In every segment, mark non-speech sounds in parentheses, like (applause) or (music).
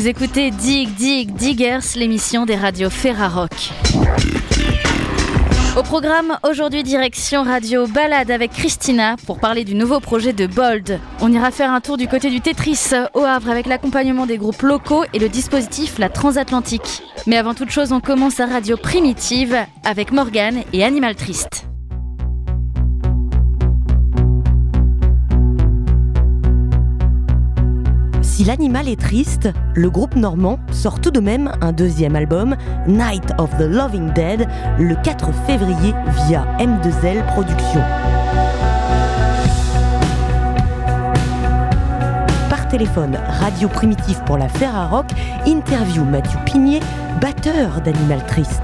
Vous écoutez Dig Dig Diggers, l'émission des radios Ferrarock. Au programme, aujourd'hui direction radio Balade avec Christina pour parler du nouveau projet de Bold. On ira faire un tour du côté du Tetris au Havre avec l'accompagnement des groupes locaux et le dispositif La Transatlantique. Mais avant toute chose, on commence à radio primitive avec Morgane et Animal Triste. Si l'animal est triste, le groupe normand sort tout de même un deuxième album, Night of the Loving Dead, le 4 février via M2L Productions. Par téléphone, Radio Primitif pour la Ferrarock, interview Mathieu Pigné, batteur d'Animal Triste.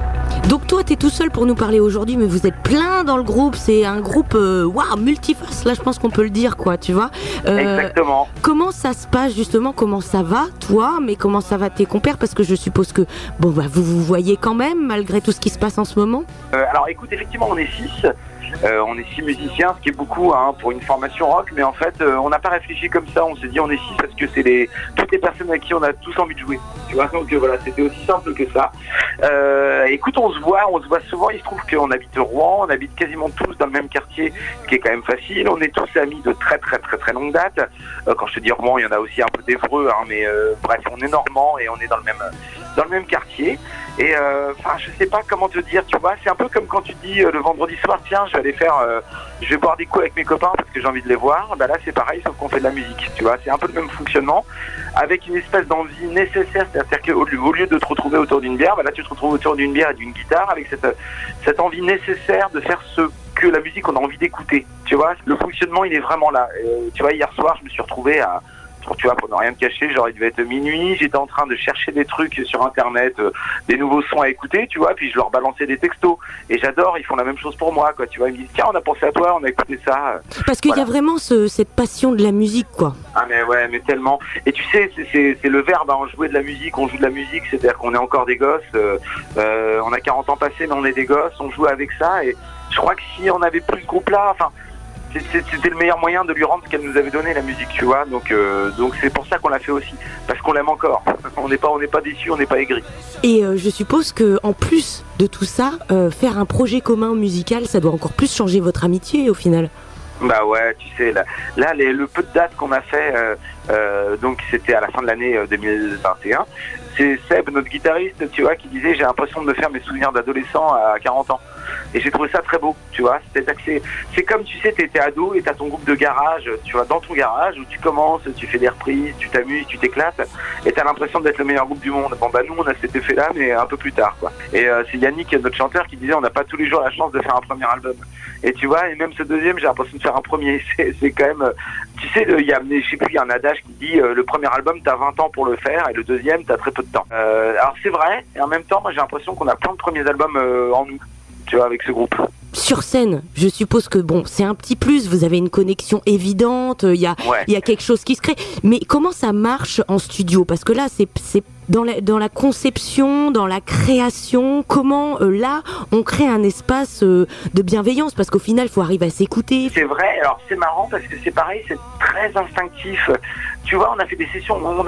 Donc toi, tu es tout seul pour nous parler aujourd'hui, mais vous êtes plein dans le groupe. C'est un groupe, euh, waouh. Là, je pense qu'on peut le dire, quoi, tu vois. Euh, Exactement. Comment ça se passe justement? Comment ça va, toi? Mais comment ça va tes compères? Parce que je suppose que bon, bah, vous vous voyez quand même malgré tout ce qui se passe en ce moment. Euh, alors, écoute, effectivement, on est six. Euh, on est six musiciens, ce qui est beaucoup hein, pour une formation rock, mais en fait, euh, on n'a pas réfléchi comme ça. On s'est dit on est six parce que c'est les toutes les personnes avec qui on a tous envie de jouer. Tu vois, donc euh, voilà, c'était aussi simple que ça. écoute, on se voit, on se voit souvent. Il se trouve qu'on habite Rouen, on habite quasiment tous dans le même quartier, ce qui est quand même facile. On est tous amis de très très très très longue date. quand je te dis Rouen, il y en a aussi un peu d'Evreux, hein, mais bref, on est normand et on est dans le même dans le même quartier. Et enfin, je sais pas comment te dire, tu vois, c'est un peu comme quand tu dis le vendredi soir, tiens, je vais faire, euh, je vais boire des coups avec mes copains parce que j'ai envie de les voir. Bah là, c'est pareil, sauf qu'on fait de la musique. Tu vois, c'est un peu le même fonctionnement, avec une espèce d'envie nécessaire. C'est-à-dire qu'au au lieu de te retrouver autour d'une bière, bah là, tu te retrouves autour d'une bière et d'une guitare, avec cette, cette envie nécessaire de faire ce que la musique on a envie d'écouter. Tu vois, le fonctionnement, il est vraiment là. Euh, tu vois, hier soir, je me suis retrouvé à tu vois, pour ne rien te cacher, genre il devait être minuit, j'étais en train de chercher des trucs sur internet, euh, des nouveaux sons à écouter, tu vois, puis je leur balançais des textos. Et j'adore, ils font la même chose pour moi, quoi. Tu vois, ils me disent tiens, on a pensé à toi, on a écouté ça. Parce qu'il y a vraiment cette passion de la musique, quoi. Ah mais ouais, mais tellement. Et tu sais, c'est le verbe, hein, jouer de la musique, on joue de la musique, c'est-à-dire qu'on est encore des gosses, euh, euh, on a 40 ans passés, mais on est des gosses, on joue avec ça, et je crois que si on avait plus ce groupe-là, enfin c'était le meilleur moyen de lui rendre ce qu'elle nous avait donné la musique, tu vois. Donc euh, donc c'est pour ça qu'on l'a fait aussi, parce qu'on l'aime encore. (laughs) On n'est pas on n'est pas déçu, on n'est pas aigri. Et euh, je suppose que en plus de tout ça, euh, faire un projet commun musical, ça doit encore plus changer votre amitié au final. Bah ouais, tu sais, là, là le peu de dates qu'on a fait, donc c'était à la fin de l'année 2021, c'est Seb, notre guitariste, tu vois, qui disait j'ai l'impression de me faire mes souvenirs d'adolescent à 40 ans. Et j'ai trouvé ça très beau, tu vois. C'est comme, tu sais, tu étais ado et tu as ton groupe de garage, tu vois, dans ton garage où tu commences, tu fais des reprises, tu t'amuses, tu t'éclates et tu as l'impression d'être le meilleur groupe du monde. Bon, bah nous, on a cet effet-là, mais un peu plus tard, quoi. Et euh, c'est Yannick, notre chanteur, qui disait on n'a pas tous les jours la chance de faire un premier album. Et tu vois, et même ce deuxième, j'ai l'impression de faire un premier. (laughs) C'est quand même, tu sais, il y a, je sais plus, il y a un adage qui dit euh, le premier album, tu as 20 ans pour le faire et le deuxième, tu as très peu de temps. Euh, alors c'est vrai, et en même temps, moi j'ai l'impression qu'on a plein de premiers albums en nous tu vois, avec ce groupe. Sur scène, je suppose que bon, c'est un petit plus, vous avez une connexion évidente, il y, a, il y a quelque chose qui se crée. Mais comment ça marche en studio? Parce que là, c'est dans la, conception, dans la création, comment euh, là on crée un espace euh, de bienveillance parce qu'au final il faut arriver à s'écouter. C'est vrai, alors c'est marrant parce que c'est pareil, c'est très instinctif. Tu vois, on a fait des sessions, on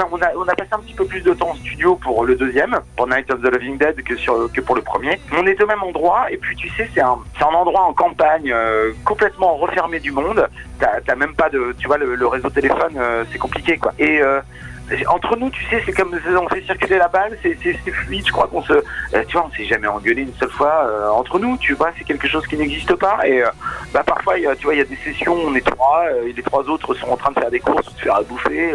a, passé un petit peu plus de temps en studio pour le deuxième, pour Night of the Living Dead que, pour le premier. On est au même endroit et puis tu sais, c'est un, endroit en campagne euh, complètement refermé du monde. T'as même pas de, tu vois, le, réseau téléphone, c'est compliqué quoi. Et entre nous, tu sais, c'est comme on fait circuler la balle, c'est fluide. Je crois qu'on se, euh, tu vois, on s'est jamais engueulé une seule fois euh, entre nous. Tu vois, c'est quelque chose qui n'existe pas. Et euh, bah parfois, tu vois, il y a des sessions, on est trois, et les trois autres sont en train de faire des courses, de faire à bouffer,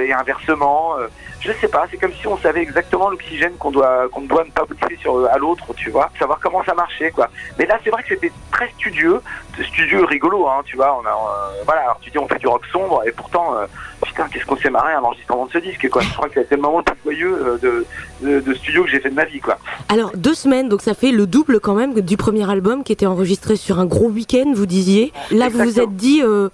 et inversement. Je sais pas, c'est comme si on savait exactement l'oxygène qu'on doit qu'on doit ne pas bouffer sur à l'autre, tu vois, savoir comment ça marchait, quoi. Mais là, c'est vrai que c'était très studieux, studieux rigolo, hein, tu vois. On a, voilà, alors tu dis on fait du rock sombre, et pourtant putain, qu'est-ce qu'on s'est marré à l'enregistrement de ce disque, quoi. Je crois que c'est le moment le plus joyeux euh, de, studio que j'ai fait de ma vie, quoi. Alors, deux semaines, donc ça fait le double quand même du premier album qui était enregistré sur un gros week-end, vous disiez. Là, vous vous êtes dit, euh,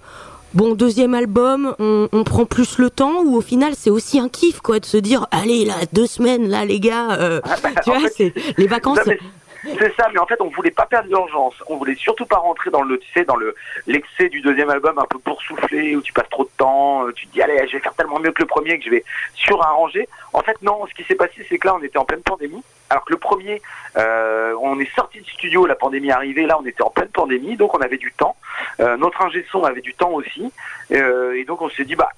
bon, deuxième album, on, prend plus le temps ou au final, c'est aussi un kiff, quoi, de se dire, allez, là, deux semaines, là, les gars, euh, (laughs) ah bah, tu vois, c'est les vacances. C'est ça, mais en fait, on voulait pas perdre l'urgence. On voulait surtout pas rentrer dans le, tu sais, dans le l'excès du deuxième album un peu souffler où tu passes trop de temps, euh, tu te dis allez, je vais faire tellement mieux que le premier que je vais surarranger. En fait, non. Ce qui s'est passé, c'est que là, on était en pleine pandémie. Alors que le premier, euh, on est sorti du studio, la pandémie est arrivée, là on était en pleine pandémie, donc on avait du temps. Euh, notre ingé son avait du temps aussi, et donc on s'est dit bah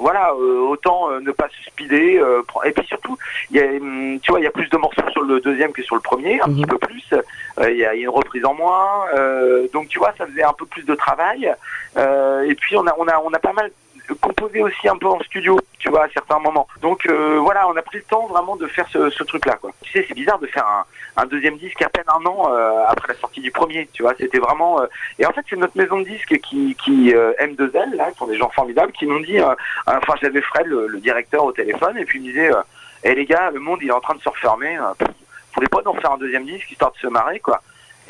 voilà, euh, autant euh, ne pas se speeder. Euh, et puis surtout, il y a, hum, tu vois, il y a plus de morceaux sur le deuxième que sur le premier, un petit mhm. peu plus. Il y a une reprise en moins, donc tu vois, ça faisait un peu plus de travail. et puis on a, on a, on a pas mal composé aussi un peu en studio, tu vois, à certains moments. Donc voilà, on a pris le temps vraiment de faire ce, truc-là, quoi. Tu sais, c'est bizarre de faire un, deuxième disque à peine un an euh, après la sortie du premier. Tu vois, c'était vraiment. Euh, et en fait, c'est notre maison de disques qui, qui euh, M2L, là, qui sont des gens formidables, qui m'ont dit. enfin, j'avais Fred, le, directeur, au téléphone, et puis il me disait "Eh les gars, le monde il est en train de se refermer. vous voulez pas nous refaire un deuxième disque histoire de se marrer, quoi?"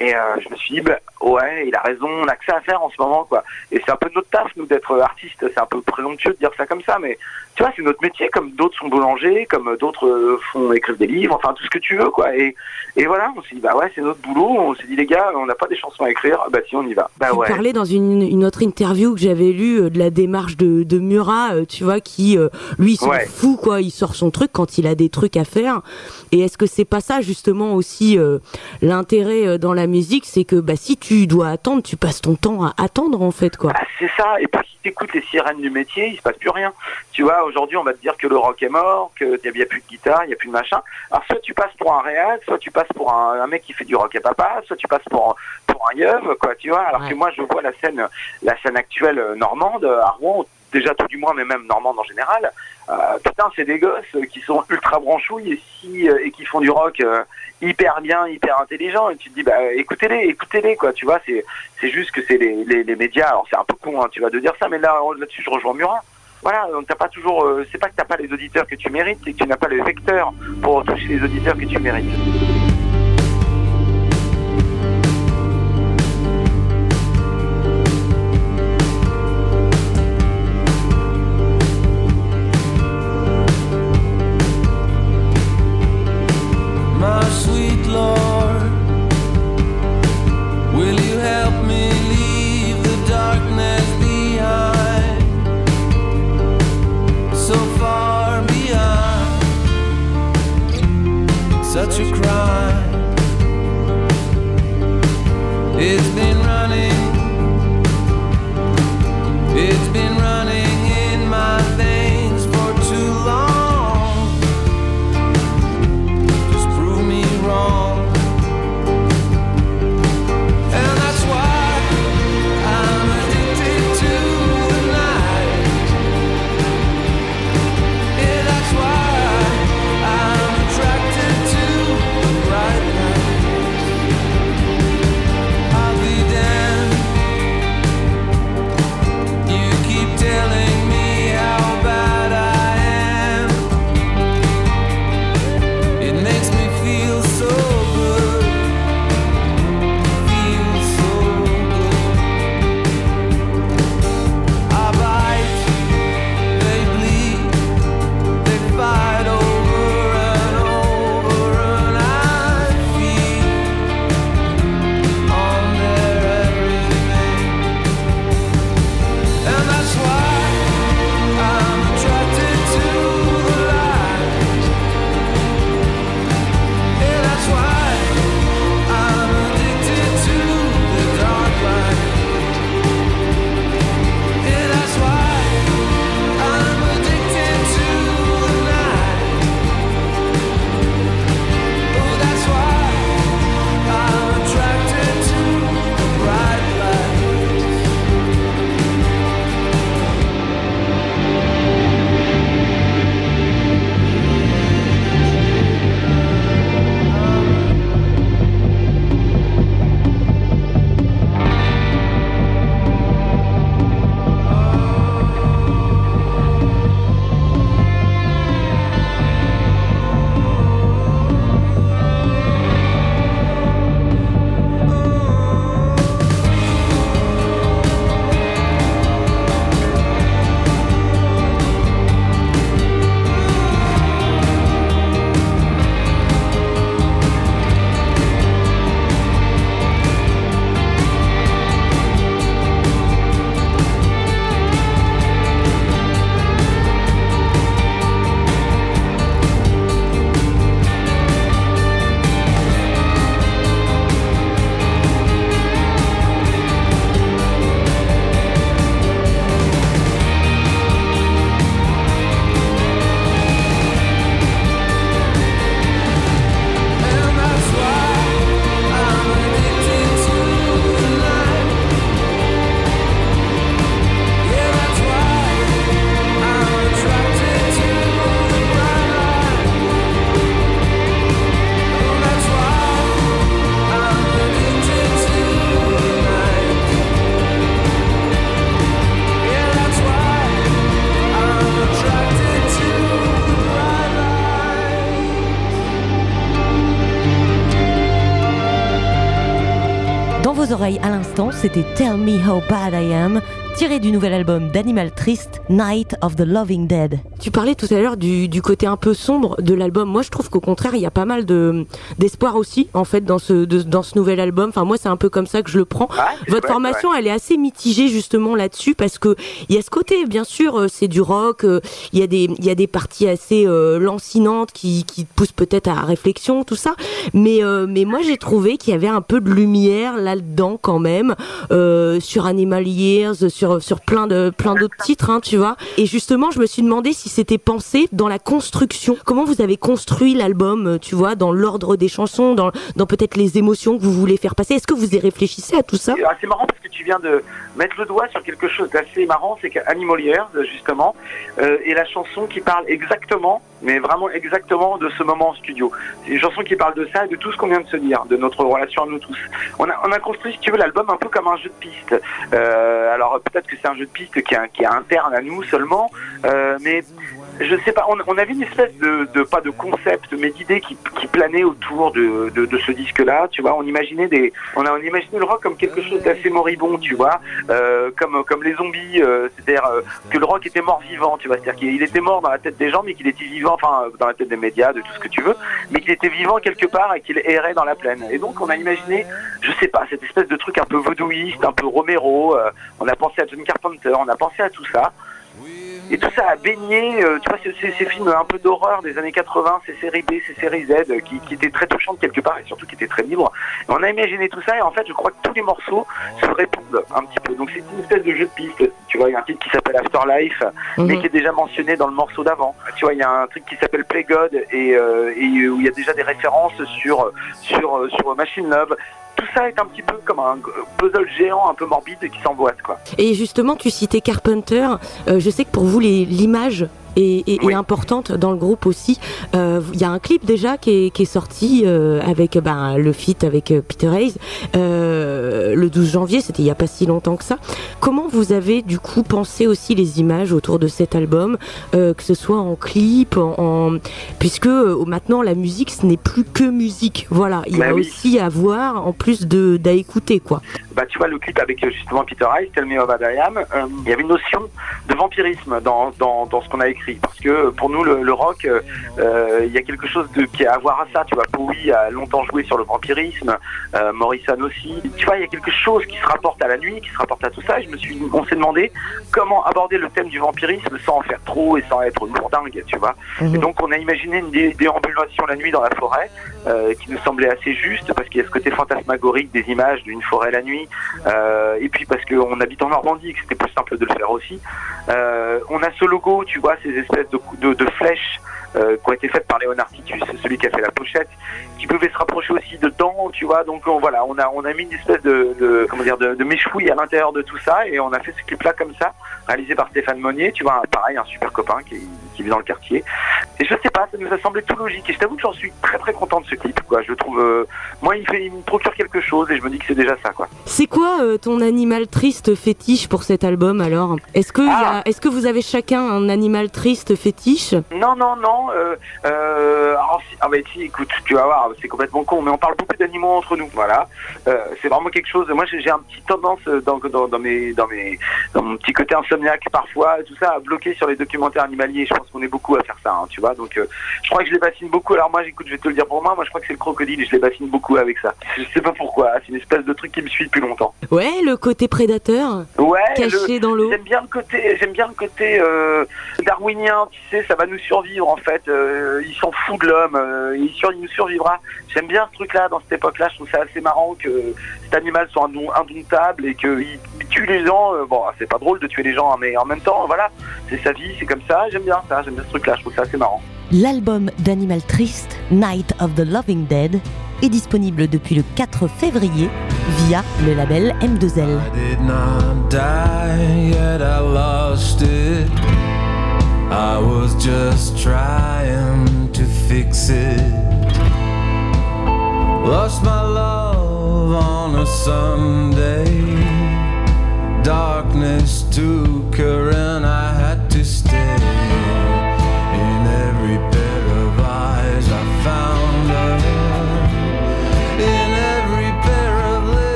Et je me suis dit, bah, ouais, il a raison, on a que ça à faire en ce moment, quoi. Et c'est un peu notre taf, nous, d'être artistes. C'est un peu présomptueux de dire ça comme ça, mais tu vois, c'est notre métier, comme d'autres sont boulangers, comme d'autres euh, font écrire des livres, enfin tout ce que tu veux, quoi. Et, et voilà, on s'est dit, bah ouais, c'est notre boulot. On s'est dit, les gars, on n'a pas des chansons à écrire, bah si, on y va. Bah tu parlais dans une, une, autre interview que j'avais lue euh, de la démarche de, de Murat, euh, tu vois, qui, lui, s'en fout, quoi. Il sort son truc quand il a des trucs à faire. Et est-ce que c'est pas ça, justement, aussi, l'intérêt dans la musique, c'est que, bah, si tu dois attendre, tu passes ton temps à attendre, en fait, quoi. Bah, c'est ça. Et puis, si t'écoutes les sirènes du métier, il se passe plus rien. Tu vois, aujourd'hui, on va te dire que le rock est mort, qu'il n'y a, plus de guitare, il n'y a plus de machin. Alors, soit tu passes pour un réal, soit tu passes pour un, mec qui fait du rock et papa, soit tu passes pour, pour un yeuve, quoi, tu vois. Alors que moi, je vois la scène, la scène actuelle normande, à Rouen, déjà tout du moins, mais même normande en général. Euh, putain, c'est des gosses qui sont ultra branchouilles et, si, euh, et qui font du rock euh, hyper bien, hyper intelligent. Et tu te dis, bah écoutez-les, écoutez-les, quoi. Tu vois, c'est c'est juste que c'est les, les, les, médias. Alors c'est un peu con, hein, tu vas de dire ça, mais là là-dessus, je rejoins Murat voilà, donc t'as pas toujours, c'est pas que t'as pas les auditeurs que tu mérites, c'est que tu n'as pas le vecteur pour toucher les auditeurs que tu mérites. It's been à l'instant, c'était Tell Me How Bad I Am, tiré du nouvel album d'Animal Triste, Night of the Loving Dead. Tu parlais tout à l'heure du, côté un peu sombre de l'album. Moi, je trouve qu'au contraire, il y a pas mal de d'espoir aussi, en fait, dans ce dans ce nouvel album. Enfin, moi, c'est un peu comme ça que je le prends. Votre formation, elle est assez mitigée justement là-dessus parce que il y a ce côté, bien sûr, euh, c'est du rock. Euh, il y a des il y a des parties assez euh, lancinantes qui qui poussent peut-être à la réflexion, tout ça. Mais mais moi, j'ai trouvé qu'il y avait un peu de lumière là-dedans quand même sur Animal Years, sur sur plein de plein d'autres titres, hein, tu vois. Et justement, je me suis demandé si c'était pensé dans la construction. Comment vous avez construit l'album, euh, tu vois, dans l'ordre des chansons, dans, dans peut-être les émotions que vous voulez faire passer? Est-ce que vous y réfléchissez à tout ça? C'est marrant parce que tu viens de mettre le doigt sur quelque chose d'assez marrant, c'est qu'Animaliers, justement, euh, est la chanson qui parle exactement, mais vraiment exactement de ce moment en studio. C'est une chanson qui parle de ça et de tout ce qu'on vient de se dire, de notre relation à nous tous. On a, on a construit, si tu veux, l'album un peu comme un jeu de piste. Euh, alors peut-être que c'est un jeu de piste qui est, qui est interne à nous seulement, euh, mais je sais pas, on, on, avait une espèce de, de pas de concept, mais d'idées qui, qui planait autour de, ce disque-là. Tu vois, on imaginait des, on a on imaginé le rock comme quelque chose d'assez moribond, tu vois, euh, comme comme les zombies, euh, c'est-à-dire euh, que le rock était mort vivant, tu vois, c'est-à-dire qu'il était mort dans la tête des gens, mais qu'il était vivant, enfin dans la tête des médias, de tout ce que tu veux, mais qu'il était vivant quelque part et qu'il errait dans la plaine. Et donc on a imaginé, je sais pas, cette espèce de truc un peu vaudouiste, un peu Romero. Euh, on a pensé à John Carpenter, on a pensé à tout ça. Et tout ça a baigné, euh, tu vois, ces, ces, films un peu d'horreur des années 80, ces séries B, ces séries Z, euh, qui, qui, étaient très touchantes quelque part et surtout qui étaient très libres. Et on a imaginé tout ça et en fait, je crois que tous les morceaux se répondent un petit peu. Donc c'est une espèce de jeu de piste. Tu vois, il y a un titre qui s'appelle Afterlife, mhm. mais qui est déjà mentionné dans le morceau d'avant. Tu vois, il y a un truc qui s'appelle Play God et, euh, et, où il y a déjà des références sur sur sur Machine Love tout ça est un petit peu comme un puzzle géant un peu morbide qui s'emboîte quoi. Et justement, tu citais Carpenter. Euh, je sais que pour vous, l'image et, importante dans le groupe aussi. Il euh, y a un clip déjà qui est, qui est sorti euh, avec ben, le feat avec euh, Peter Hayes le 12 janvier, c'était il n'y a pas si longtemps que ça. Comment vous avez du coup pensé aussi les images autour de cet album, que ce soit en clip, en, puisque maintenant la musique ce n'est plus que musique. Voilà, il y a bah aussi à voir en plus de d'à écouter quoi. Bah tu vois le clip avec justement Peter Hayes, Tell Me About I Am, il y avait une notion de vampirisme dans, dans, dans ce qu'on a écrit. Parce que pour nous le, rock euh, il y a quelque chose de, qui a à voir à ça tu vois. Bowie a longtemps joué sur le vampirisme euh, Morrison aussi. Tu vois il y a quelque chose qui se rapporte à la nuit qui se rapporte à tout ça. Et je me suis on s'est demandé comment aborder le thème du vampirisme sans en faire trop et sans être lourdingue tu vois. Mhm. et donc on a imaginé une déambulation la nuit dans la forêt euh, qui nous semblait assez juste parce qu'il y a ce côté fantasmagorique des images d'une forêt la nuit et puis parce qu'on habite en Normandie que c'était plus simple de le faire aussi on a ce logo tu vois ces espèces de, de, flèches euh, qui ont été faites par Léonard Titus, celui qui a fait la pochette, qui pouvaient se rapprocher aussi dedans, tu vois. Donc voilà, on a on a mis une espèce de, de comment dire de, de méchouille à l'intérieur de tout ça et on a fait ce clip-là comme ça, réalisé par Stéphane Monnier, tu vois, pareil, un super copain qui, qui vit dans le quartier. Et je sais pas, ça nous a semblé tout logique. Et je t'avoue que j'en suis très très content de ce clip, quoi. Je trouve, euh, moi, il, fait, il me procure quelque chose et je me dis que c'est déjà ça, quoi. C'est quoi euh, ton animal triste fétiche pour cet album alors? Est-ce que, ah. est-ce que vous avez chacun un animal triste fétiche? Non, non, non. Euh, ah bah si, écoute, tu vas voir, c'est complètement con, mais on parle beaucoup d'animaux entre nous, voilà. c'est vraiment quelque chose. Moi, j'ai un petit tendance dans, dans, dans, mes, dans mes, dans mon petit côté insomniaque parfois, tout ça, à bloquer sur les documentaires animaliers. Je pense qu'on est beaucoup à faire ça, hein, tu vois. Donc, euh, je crois que je les bassine beaucoup. Alors moi, j'écoute, je vais te le dire pour moi. Moi, je crois que c'est le crocodile et je les bassine beaucoup avec ça. Je sais pas pourquoi. C'est une espèce de truc qui me suit depuis longtemps. Ouais, le côté prédateur. Ouais. Caché dans l'eau. J'aime bien le côté, j'aime bien le côté euh, darwinien. Tu sais, ça va nous survivre en fait. Euh, ils s'en foutent de l'homme. il, sur, il nous survivra. J'aime bien ce truc-là dans cette époque-là. Je trouve ça assez marrant que cet animal soit indomptable et qu'il tue les gens. bon, c'est pas drôle de tuer les gens, hein, mais en même temps, voilà, c'est sa vie, c'est comme ça. J'aime bien ça. J'aime bien ce truc-là. Je trouve ça assez marrant. L'album d'Animal Triste, Night of the Loving Dead, est disponible depuis le 4 février via le label M2L. I was just trying to fix it. Lost my love on a Sunday. Darkness took her and I had to stay.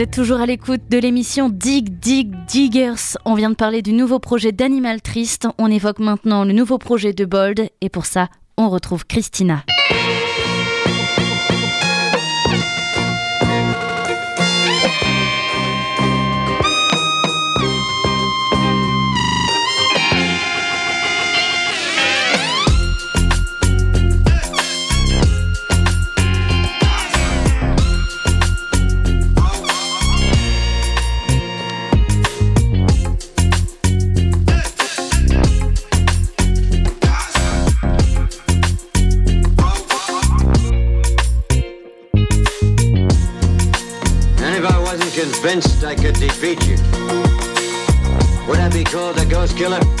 Vous êtes toujours à l'écoute de l'émission Dig Dig Diggers. On vient de parler du nouveau projet d'Animal Triste. On évoque maintenant le nouveau projet de Bold. Et pour ça, on retrouve Christina. Killer?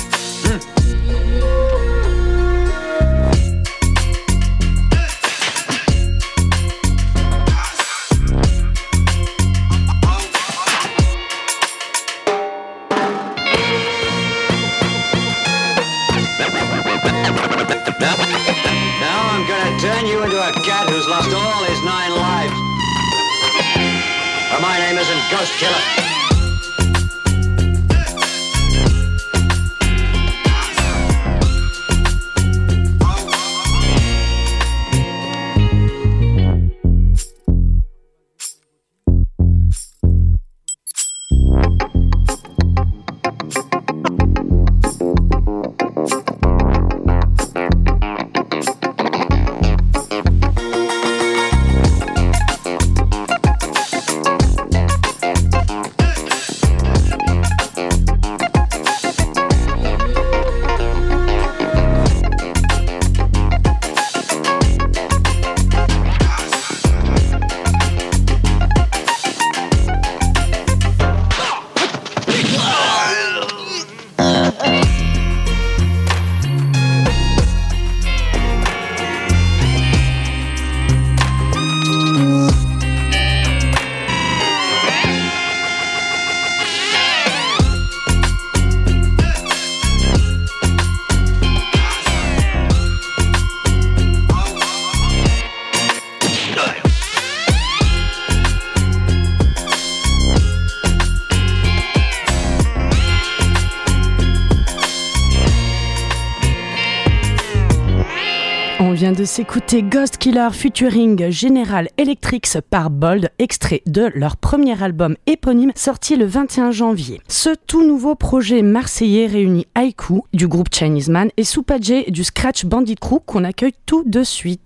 S'écouter Ghost Killer featuring General Electrics par Bold, extrait de leur premier album éponyme sorti le 21 janvier. Ce tout nouveau projet marseillais réunit Haiku du groupe Chinese Man et Soupadje du Scratch Bandit Crew qu'on accueille tout de suite.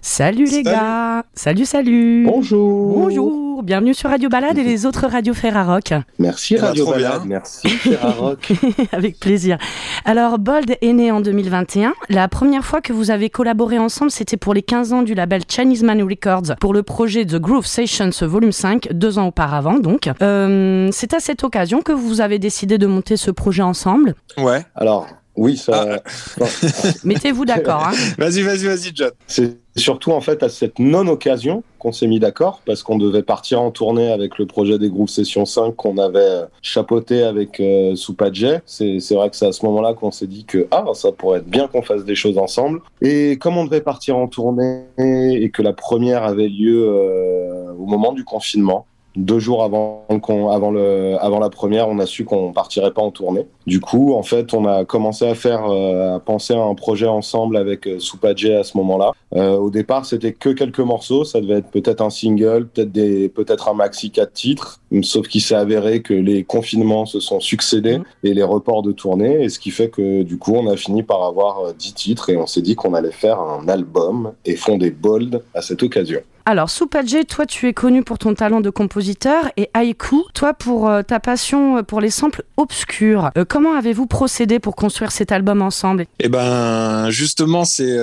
Salut les gars Salut, salut Bonjour Bonjour Bienvenue sur Radio Balade et les autres radios Ferrarock. Merci Radio Balade, merci Ferrarock. (laughs) Avec plaisir. Alors, Bold est né en 2021. La première fois que vous avez collaboré ensemble, c'était pour les 15 ans du label Chinese Man Records pour le projet The Groove Sessions Volume 5, deux ans auparavant donc. Euh, c'est à cette occasion que vous avez décidé de monter ce projet ensemble Ouais. Alors, oui, ça. Ah. (laughs) Mettez-vous d'accord. Hein. Vas-y, vas-y, vas-y, John. C'est surtout en fait à cette non-occasion qu'on s'est mis d'accord parce qu'on devait partir en tournée avec le projet des groupes Session 5 qu'on avait euh, chapeauté avec euh, C'est vrai que c'est à ce moment-là qu'on s'est dit que ah, ça pourrait être bien qu'on fasse des choses ensemble. Et comme on devait partir en tournée et que la première avait lieu euh, au moment du confinement, deux jours avant, avant, le, avant la première, on a su qu'on partirait pas en tournée. Du coup, en fait, on a commencé à faire, euh, à penser à un projet ensemble avec euh, à ce moment-là. Euh, au départ, c'était que quelques morceaux. Ça devait être peut-être un single, peut-être des, peut-être un maxi quatre titres. Sauf qu'il s'est avéré que les confinements se sont succédés mmh. et les reports de tournée, et ce qui fait que du coup, on a fini par avoir euh, dix titres et on s'est dit qu'on allait faire un album et fonder Bold à cette occasion. Alors, Soupadje, toi, tu es connu pour ton talent de compositeur et Haiku, toi, pour euh, ta passion euh, pour les samples obscurs. Euh, comment avez-vous procédé pour construire cet album ensemble? Eh ben, justement, c'est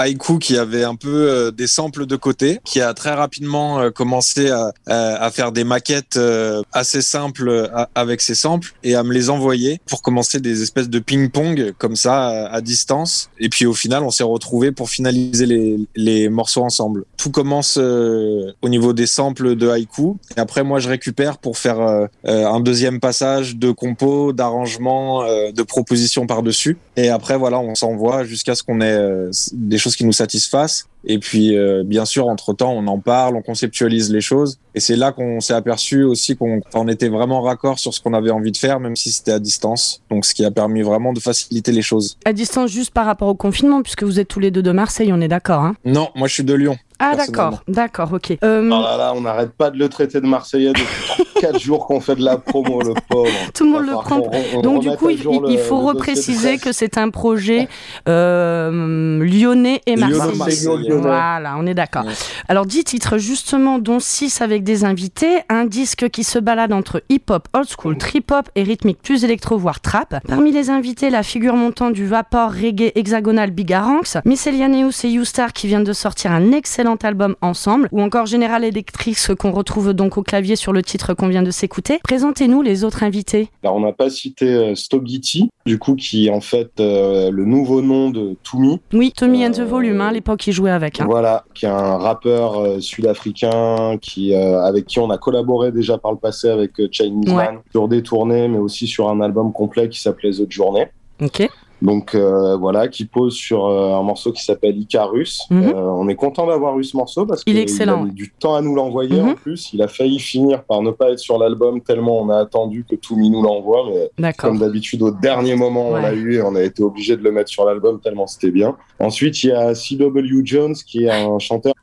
Haiku qui avait un peu euh, des samples de côté, qui a très rapidement euh, commencé à, faire des maquettes euh, assez simples avec ses samples et à me les envoyer pour commencer des espèces de ping-pong comme ça à, distance. Et puis au final, on s'est retrouvé pour finaliser les, les, morceaux ensemble. Tout commence au niveau des samples de Haiku et après moi je récupère pour faire un deuxième passage de compos, d'arrangements, de propositions par-dessus. Et après voilà, on s'envoie jusqu'à ce qu'on ait des choses qui nous satisfassent. Et puis, euh, bien sûr, entre-temps, on en parle, on conceptualise les choses. Et c'est là qu'on s'est aperçu aussi qu'on on était vraiment raccord sur ce qu'on avait envie de faire, même si c'était à distance. Donc, ce qui a permis vraiment de faciliter les choses. À distance, juste par rapport au confinement, puisque vous êtes tous les deux de Marseille, on est d'accord hein? Non, moi je suis de Lyon. Ah d'accord, d'accord, ok. Euh... Oh là là, on n'arrête pas de le traiter de Marseillais depuis (laughs) 4 jours qu'on fait de la promo, le pauvre. Tout le monde le prend. Donc du coup, il, il faut repréciser que c'est un projet euh, lyonnais et marseillais. Voilà, on est d'accord. Ouais. Alors 10 titres justement, dont 6 avec des invités, un disque qui se balade entre hip-hop, old school, trip-hop et rythmique plus électro voire trap. Parmi les invités, la figure montante du vapor reggae hexagonal Bigaranx, Miss Elianeus et U-Star qui viennent de sortir un excellent album ensemble, ou encore General Electric qu'on retrouve donc au clavier sur le titre qu'on vient de s'écouter. Présentez-nous les autres invités. Alors on n'a pas cité euh, Stogiti, du coup qui est en fait euh, le nouveau nom de Toumi. Oui, Tommy and the Volume, hein, à l'époque il jouait avec. Hein. Voilà, qui est un rappeur euh, sud-africain qui euh, avec qui on a collaboré déjà par le passé avec Chinese ouais. Man sur des tournées, mais aussi sur un album complet qui s'appelait The Journey. Ok. Donc euh, voilà, qui pose sur euh, un morceau qui s'appelle Icarus. Mm -hmm. euh, on est content d'avoir eu ce morceau parce qu'il a mis du temps à nous l'envoyer mm -hmm. en plus. Il a failli finir par ne pas être sur l'album tellement on a attendu que Toumi nous l'envoie. Mais comme d'habitude, au dernier moment, ouais. on l'a eu et on a été obligé de le mettre sur l'album tellement c'était bien. Ensuite, il y a C.W. Jones qui est un chanteur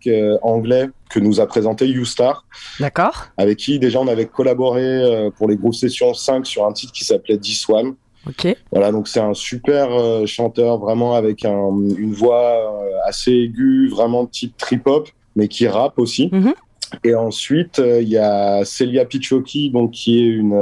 anglais que nous a présenté U-Star. D'accord. Avec qui déjà on avait collaboré euh, pour les groupes Session 5 sur un titre qui s'appelait This One. Voilà, donc c'est un super euh, chanteur, vraiment avec un, une voix euh, assez aiguë, vraiment type trip-hop, mais qui rappe aussi. Mm -hmm. Et ensuite, euh, il y a Celia Pichocchi, donc qui est une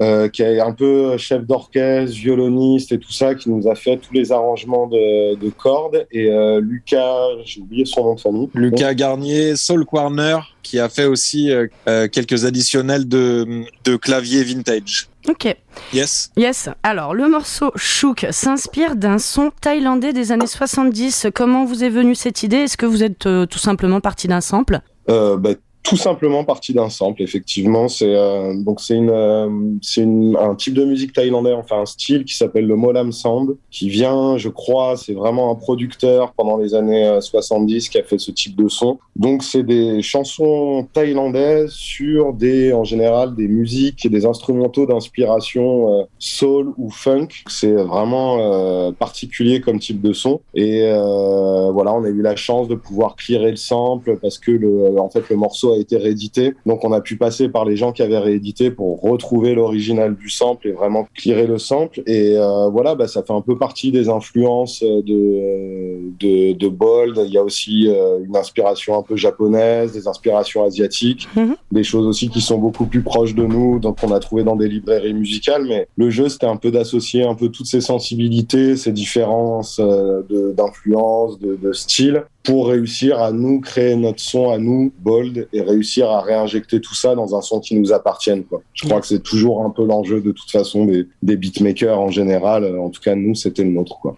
euh, qui est un peu chef d'orchestre, violoniste et tout ça, qui nous a fait tous les arrangements de, de cordes. Et euh, Lucas, j'ai oublié son nom de famille. Lucas Donc, Garnier, Saul Corner, qui a fait aussi euh, quelques additionnels de, de clavier vintage. Ok. Yes. Yes. Alors, le morceau Chouk s'inspire d'un son thaïlandais des années 70. Comment vous est venue cette idée? Est-ce que vous êtes euh, tout simplement parti d'un sample? Euh, bah, tout simplement parti d'un sample, effectivement. C'est euh, donc c'est une, euh, c'est un type de musique thaïlandais, enfin un style qui s'appelle le Molam Sound, qui vient, je crois, c'est vraiment un producteur pendant les années 70 qui a fait ce type de son. Donc c'est des chansons thaïlandaises sur des, en général, des musiques et des instrumentaux d'inspiration euh, soul ou funk. C'est vraiment particulier comme type de son. Et voilà, on a eu la chance de pouvoir clearer le sample parce que le, en fait, le morceau a été réédité. Donc on a pu passer par les gens qui avaient réédité pour retrouver l'original du sample et vraiment clearer le sample. Et euh, voilà, bah, ça fait un peu partie des influences de, de, de Bold. Il y a aussi euh, une inspiration un peu japonaise, des inspirations asiatiques, Mhm. mm -hmm. des choses aussi qui sont beaucoup plus proches de nous, donc qu'on a trouvé dans des librairies musicales. Mais le jeu, c'était un peu d'associer un peu toutes ces sensibilités, ces différences euh, d'influence, de, de, de style pour réussir à nous créer notre son à nous, Bold, et réussir à réinjecter tout ça dans un son qui nous appartienne. Quoi. Je crois que c'est toujours un peu l'enjeu de toute façon des, des, beatmakers en général. En tout cas, nous, c'était le nôtre. Quoi.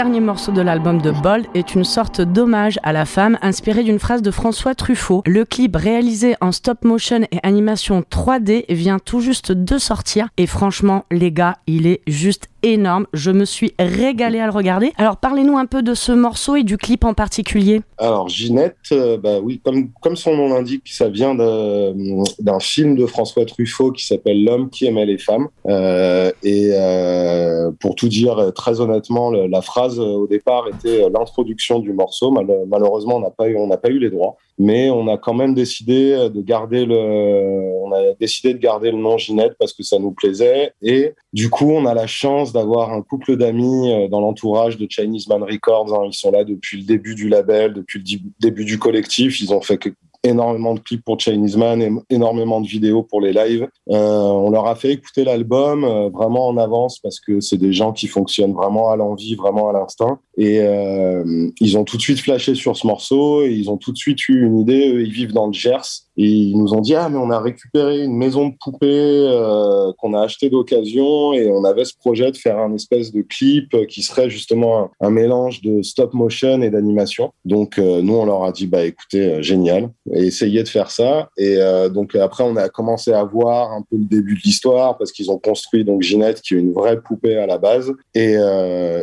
Dernier morceau de l'album de Bold, est une sorte d'hommage à la femme inspiré d'une phrase de François Truffaut. Le clip réalisé en stop motion et animation 3D vient tout juste de sortir et franchement les gars, il est juste énorme. Je me suis régalé à le regarder. Alors parlez-nous un peu de ce morceau et du clip en particulier. Alors Ginette, euh, bah oui, comme, son nom l'indique, ça vient d'un film de François Truffaut qui s'appelle L'homme qui aimait les femmes. Euh, et euh, pour tout dire très honnêtement, la phrase au départ était l'introduction du morceau. malheureusement, on n'a pas eu, on n'a pas eu les droits mais on a quand même décidé de garder le, on a décidé de garder le nom Ginette parce que ça nous plaisait et du coup on a la chance d'avoir un couple d'amis euh, dans l'entourage de Chinese Man Records. Hein. Ils sont là depuis le début du label, depuis le début du collectif. Ils ont fait énormément de clips pour Chinese Man, énormément de vidéos pour les lives. Euh, on leur a fait écouter l'album euh, vraiment en avance parce que c'est des gens qui fonctionnent vraiment à l'envie, vraiment à l'instinct. Et euh, ils ont tout de suite flashé sur ce morceau et ils ont tout de suite eu une idée. Eux, ils vivent dans le Gers et ils nous ont dit ah mais on a récupéré une maison de poupée euh, qu'on a acheté d'occasion et on avait ce projet de faire un espèce de clip qui serait justement un, mélange de stop motion et d'animation. Donc euh, nous on leur a dit bah écoutez euh, génial et essayez de faire ça. Et donc après on a commencé à voir un peu le début de l'histoire parce qu'ils ont construit donc Ginette qui est une vraie poupée à la base et,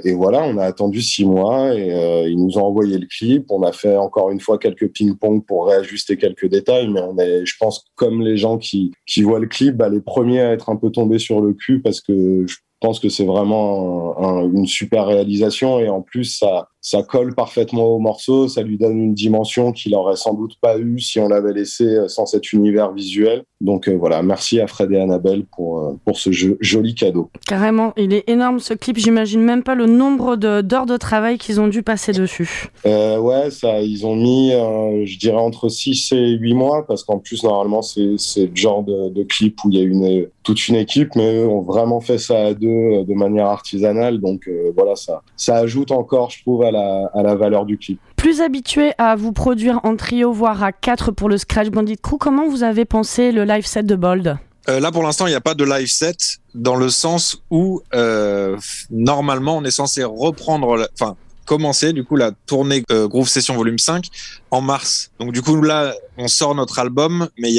et voilà on a attendu six et ils nous ont envoyé le clip. On a fait encore une fois quelques ping-pong pour réajuster quelques détails mais on est, je pense, comme les gens qui, qui voient le clip, bah, les premiers à être un peu tombés sur le cul parce que je pense que c'est vraiment une super réalisation et en plus ça ça colle parfaitement au morceau, ça lui donne une dimension qu'il aurait sans doute pas eu si on l'avait laissé euh, sans cet univers visuel. Donc euh, voilà, merci à Fred et Annabelle pour, euh, pour ce joli cadeau. Carrément, il est énorme ce clip, j'imagine même pas le nombre d'heures de, travail qu'ils ont dû passer dessus. ouais, ça, ils ont mis, je dirais, entre 6 et 8 mois, parce qu'en plus, normalement, c'est le genre de, de, clip où il y a une, toute une équipe, mais eux ont vraiment fait ça à deux de manière artisanale. Donc voilà, ça, ça ajoute encore, je trouve, à la, à la valeur du clip. Plus habitué à vous produire en trio, voire à quatre pour le Scratch Bandit Crew, comment vous avez pensé le live set de Bold? Euh, là, pour l'instant, il n'y a pas de live set dans le sens où euh, normalement, on est censé reprendre, enfin, commencer du coup la tournée euh, Groove Session Volume 5 en mars. Donc du coup là, on sort notre album, mais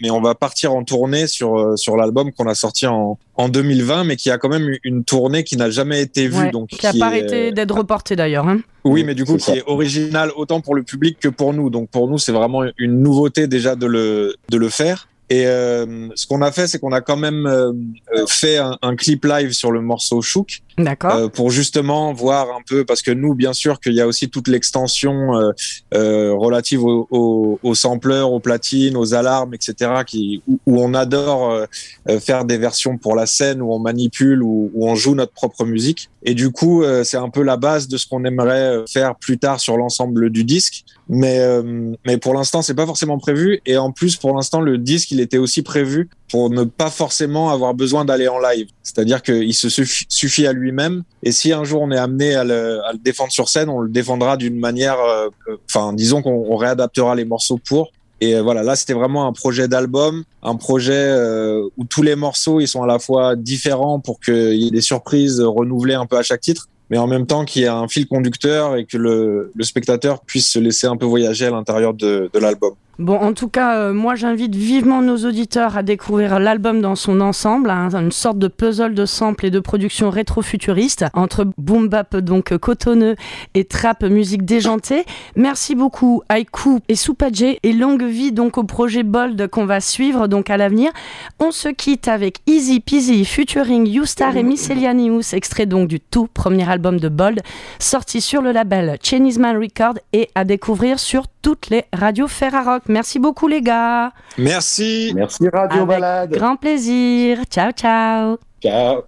mais on va partir en tournée sur euh, sur l'album qu'on a sorti en en 2020, mais qui a quand même une tournée qui n'a jamais été vue, donc qui, a pas arrêté d'être reportée d'ailleurs. Hein. Oui, mais du coup qui est original autant pour le public que pour nous. Donc pour nous, c'est vraiment une nouveauté déjà de le de le faire. Et euh, ce qu'on a fait, c'est qu'on a quand même euh, euh, fait un, un, clip live sur le morceau Chouk. D'accord. pour justement voir un peu, parce que nous, bien sûr, qu'il y a aussi toute l'extension relative aux au, au sampleurs, aux platines, aux alarmes, etc., qui, où, on adore faire des versions pour la scène, où on manipule, où, où on joue notre propre musique. Et du coup, c'est un peu la base de ce qu'on aimerait faire plus tard sur l'ensemble du disque. Mais, mais pour l'instant, c'est pas forcément prévu. Et en plus, pour l'instant, le disque, il était aussi prévu pour ne pas forcément avoir besoin d'aller en live. C'est-à-dire qu'il se suffit, à lui-même. Et si un jour on est amené à le, défendre sur scène, on le défendra d'une manière, euh, enfin, disons qu'on réadaptera les morceaux pour. Et euh, voilà, là, c'était vraiment un projet d'album, un projet euh, où tous les morceaux, ils sont à la fois différents pour qu'il y ait des surprises renouvelées un peu à chaque titre, mais en même temps qu'il y ait un fil conducteur et que le, spectateur puisse se laisser un peu voyager à l'intérieur de l'album. Bon, en tout cas, euh, moi j'invite vivement nos auditeurs à découvrir l'album dans son ensemble, hein, une sorte de puzzle de samples et de production rétro-futuriste entre boom bap donc cotonneux et trap musique déjantée. Merci beaucoup Aiku et Soupadje et longue vie donc au projet Bold qu'on va suivre donc à l'avenir. On se quitte avec Easy Peasy featuring Youstar et Miscellaneous, extrait donc du tout premier album de Bold, sorti sur le label Chinese Man Record et à découvrir sur toutes les radios Ferrarock. Merci beaucoup les gars. Merci. Merci Radio Avec Balade. Grand plaisir. Ciao ciao. Ciao.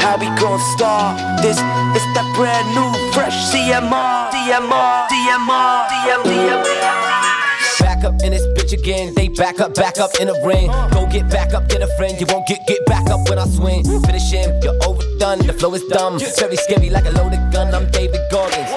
How we gon' start this? It's that brand new, fresh CMR, DMR, DMR, DMR, DMR. Back up in this bitch again. They back up, back up in the ring. Go get back up, get a friend. You won't get get back up when I swing. Finish him, you're overdone. The flow is dumb. Very scary like a loaded gun. I'm David Goggins.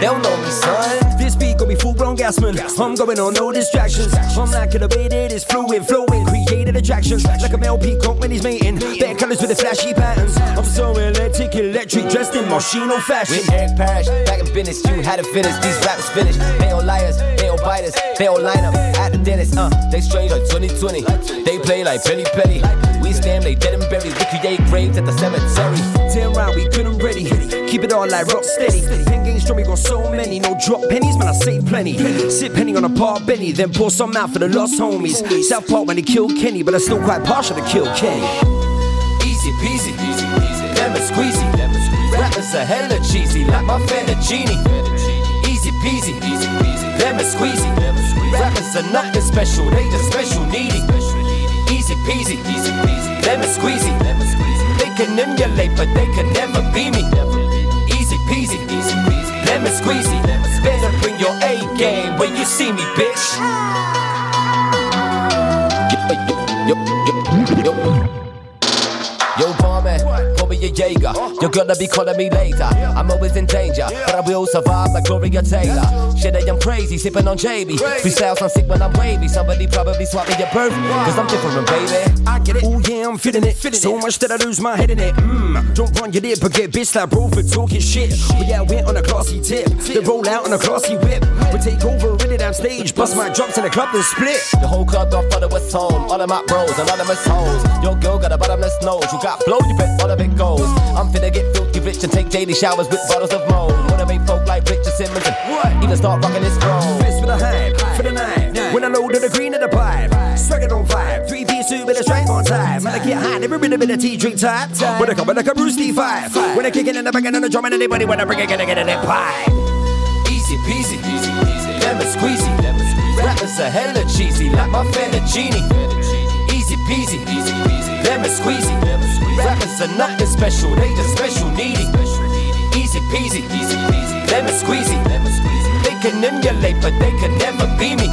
They don't know me, son. This beat gon' be full blown gasman. I'm going on no distractions. I'm like way that it's fluid, flowing, created attractions. Like a male peacock when he's mating. Better colors with the flashy patterns. I'm so electric, electric, dressed in machine Moschino fashion. With Eric Parrish, back in business, you had to finish. These raps finish. They all liars, they all biters, they all line up at the dentist. Uh, they strange like 2020. They play like Penny Petty. We stand, they dead and buried. We create graves at the cemetery. Ten round, we couldn't ready. Keep it all like rock steady. Pen games strong, we got so many. No drop pennies, man, I save plenty. Sit penny on a par Benny, then pour some out for the lost homies. South Park when they killed Kenny, but I'm still quite partial to kill Kenny. Easy peasy, easy peasy. Lemon squeezy, lemon squeezy. Rappers are hella cheesy, like my fettuccine. Easy peasy, easy peasy. Lemon squeezy, lemon squeezy. Rappers are nothing special, they just special needy. Easy peasy, easy peasy. Lemon squeezy, lemon squeezy. Can emulate, but they can never be me. Easy peasy, easy peasy. Lemon squeezy, lemon squeezy. Better bring your A game when you see me, bitch. Ah. Yo, yo, yo, yo. Barman, call me a Jaeger. You're gonna be calling me later. I'm always in danger, but I will survive like Gloria Taylor. Shit, I am crazy, sipping on JB. Freestyles, I'm sick when I'm wavy. Somebody probably swap me your birth, cause I'm different, baby. I get it. Oh yeah, I'm feeling it. So much that I lose my head in it. Mmm, don't run your lip, but get bitch like bro for talking shit. But yeah, We out went on a classy tip. They roll out on a classy whip. We take over, in really damn stage. Bust my drops in the club, then split. The whole club got follow us home. All of my bros, anonymous hoes. Your girl got a bottomless nose. You got blow, you bet all of it goes. I'm finna get filthy rich and take daily showers with bottles of mold. Wanna make folk like Richard Simmons and what? Even start rocking this throne. Fist for the hype, for the night. When I load to the green of the pipe. Swagger on five. Three piece suit with a stripe on time. When I get hot, every bit of tea drink type. When I come like a Bruce Lee five. When I kick it in the back and the drum and anybody when I bring it, get it, get it, that pipe. Easy peasy, easy peasy. Lemon squeezy, lemon squeezy. Rappers are hella cheesy, like my fettuccine. Easy peasy, easy peasy. Lemon squeezy, are nothing special, they just special needy. Easy peasy, easy peasy. Lemon squeezy. They can emulate, but they can never be me.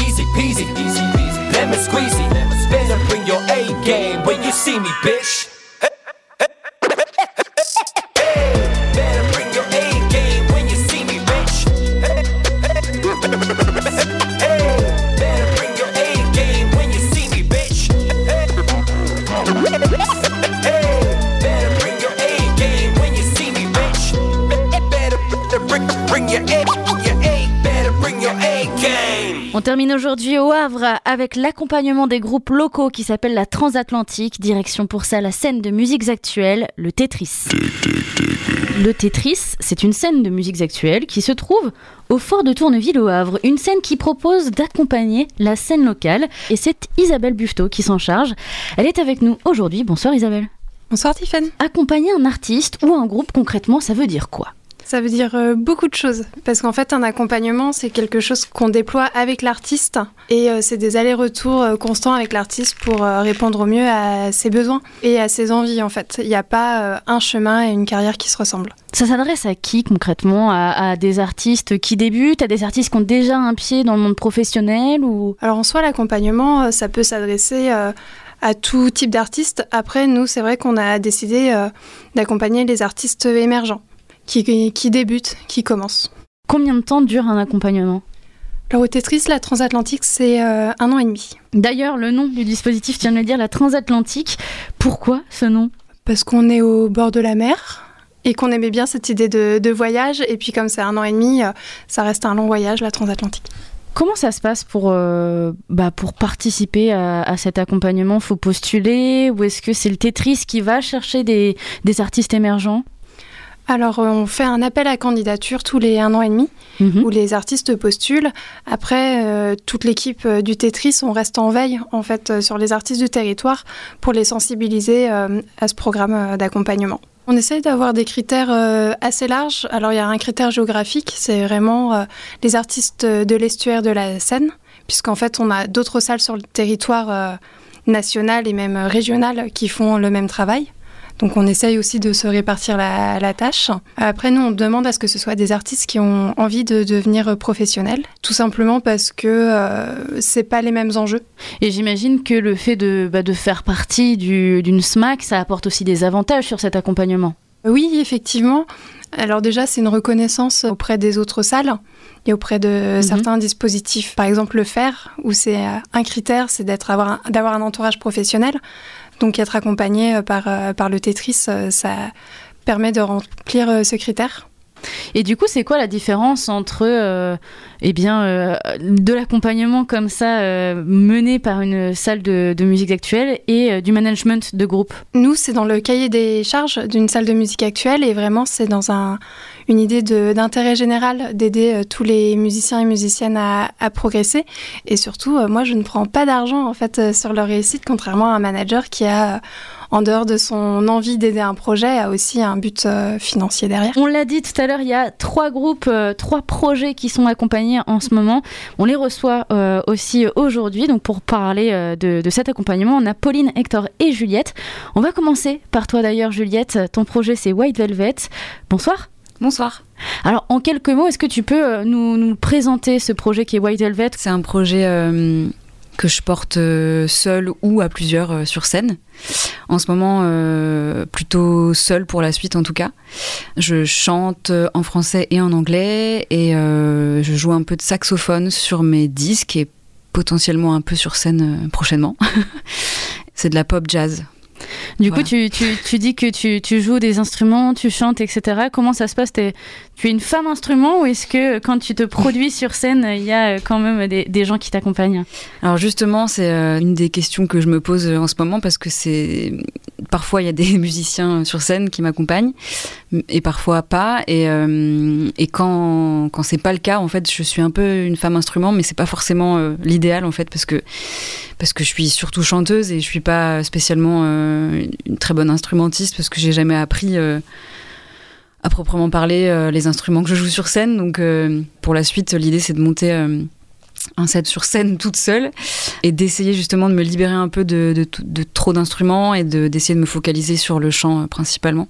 Easy peasy, easy peasy. Lemon squeezy. Better bring your A game when you see me, bitch. On termine aujourd'hui au Havre avec l'accompagnement des groupes locaux qui s'appelle la Transatlantique. Direction pour ça la scène de musiques actuelles, le Tetris. Le Tetris, c'est une scène de musiques actuelles qui se trouve au fort de Tourneville au Havre. Une scène qui propose d'accompagner la scène locale. Et c'est Isabelle Buffetot qui s'en charge. Elle est avec nous aujourd'hui. Bonsoir Isabelle. Bonsoir Tiffany. Accompagner un artiste ou un groupe, concrètement, ça veut dire quoi? Ça veut dire euh, beaucoup de choses. Parce qu'en fait, un accompagnement, c'est quelque chose qu'on déploie avec l'artiste. Et euh, c'est des allers-retours euh, constants avec l'artiste pour répondre au mieux à ses besoins et à ses envies, en fait. Il n'y a pas un chemin et une carrière qui se ressemblent. Ça s'adresse à qui concrètement? À, à des artistes qui débutent, à des artistes qui ont déjà un pied dans le monde professionnel ou? Alors en soi, l'accompagnement, ça peut s'adresser à tout type d'artistes. Après, nous, c'est vrai qu'on a décidé euh, d'accompagner les artistes émergents, qui, qui débutent, qui commencent. Combien de temps dure un accompagnement? Alors au Tetris, la transatlantique, c'est euh, un an et demi. D'ailleurs, le nom du dispositif, tu viens de le dire, la transatlantique. Pourquoi ce nom? Parce qu'on est au bord de la mer et qu'on aimait bien cette idée de, de voyage. Et puis comme c'est un an et demi, euh, ça reste un long voyage, la transatlantique. Comment ça se passe pour, euh, bah, pour participer à, à cet accompagnement? Faut postuler? Ou est-ce que c'est le Tetris qui va chercher des, des artistes émergents? Alors euh, on fait un appel à candidature tous les un an et demi. Mhm. où les artistes postulent. Après, euh, toute l'équipe euh, du Tetris, on reste en veille en fait sur les artistes du territoire pour les sensibiliser euh, à ce programme d'accompagnement. On essaye d'avoir des critères assez larges. Alors il y a un critère géographique, c'est vraiment les artistes de l'estuaire de la Seine, puisqu'en fait on a d'autres salles sur le territoire national et même régional qui font le même travail. Donc on essaye aussi de se répartir la, tâche. Après, nous, on demande à ce que ce soit des artistes qui ont envie de devenir professionnels, tout simplement parce que euh, c'est pas les mêmes enjeux. Et j'imagine que le fait de, bah, de faire partie d'une SMAC, ça apporte aussi des avantages sur cet accompagnement. Oui, effectivement. Alors déjà, c'est une reconnaissance auprès des autres salles et auprès de mhm. certains dispositifs. Par exemple, le faire, où c'est euh, un critère, c'est d'avoir un entourage professionnel. Donc être accompagné euh, par, euh, par le Tetris, euh, ça permet de remplir ce critère. Et du coup, c'est quoi la différence entre eh bien, de l'accompagnement comme ça mené par une salle de, musique actuelle et du management de groupe? Nous, c'est dans le cahier des charges d'une salle de musique actuelle et vraiment, c'est dans un, une idée d'intérêt général d'aider euh, tous les musiciens et musiciennes à, progresser. Et surtout, euh, moi, je ne prends pas d'argent en fait euh, sur leur réussite, contrairement à un manager qui a en dehors de son envie d'aider un projet, a aussi un but financier derrière. On l'a dit tout à l'heure, il y a trois groupes, trois projets qui sont accompagnés en ce moment. On les reçoit aussi aujourd'hui. Donc pour parler de, de, cet accompagnement, on a Pauline, Hector et Juliette. On va commencer par toi d'ailleurs, Juliette. Ton projet c'est White Velvet. Bonsoir. Bonsoir. Alors, en quelques mots, est-ce que tu peux euh, nous, présenter ce projet qui est White Velvet? C'est un projet euh, que je porte euh, seul ou à plusieurs sur scène. En ce moment, plutôt seul pour la suite en tout cas. Je chante en français et en anglais et je joue un peu de saxophone sur mes disques et potentiellement un peu sur scène prochainement. (laughs) C'est de la pop jazz du coup, tu, tu, dis que tu, tu, joues des instruments, tu chantes, etc. Comment ça se passe? Tu es une femme instrument ou est-ce que quand tu te produis sur scène, il y a quand même des, des gens qui t'accompagnent? Alors justement, c'est euh, une des questions que je me pose en ce moment parce que c'est parfois il y a des (laughs) musiciens sur scène qui m'accompagnent et parfois pas. Et, euh, et quand, quand c'est pas le cas, en fait, je suis un peu une femme instrument, mais c'est pas forcément euh, l'idéal en fait parce que parce que je suis surtout chanteuse et je suis pas spécialement euh, une très bonne instrumentiste parce que j'ai jamais appris à proprement parler les instruments que je joue sur scène. Donc pour la suite, l'idée c'est de monter un set sur scène toute seule et d'essayer justement de me libérer un peu de, de, trop d'instruments et d'essayer de, me focaliser sur le chant principalement.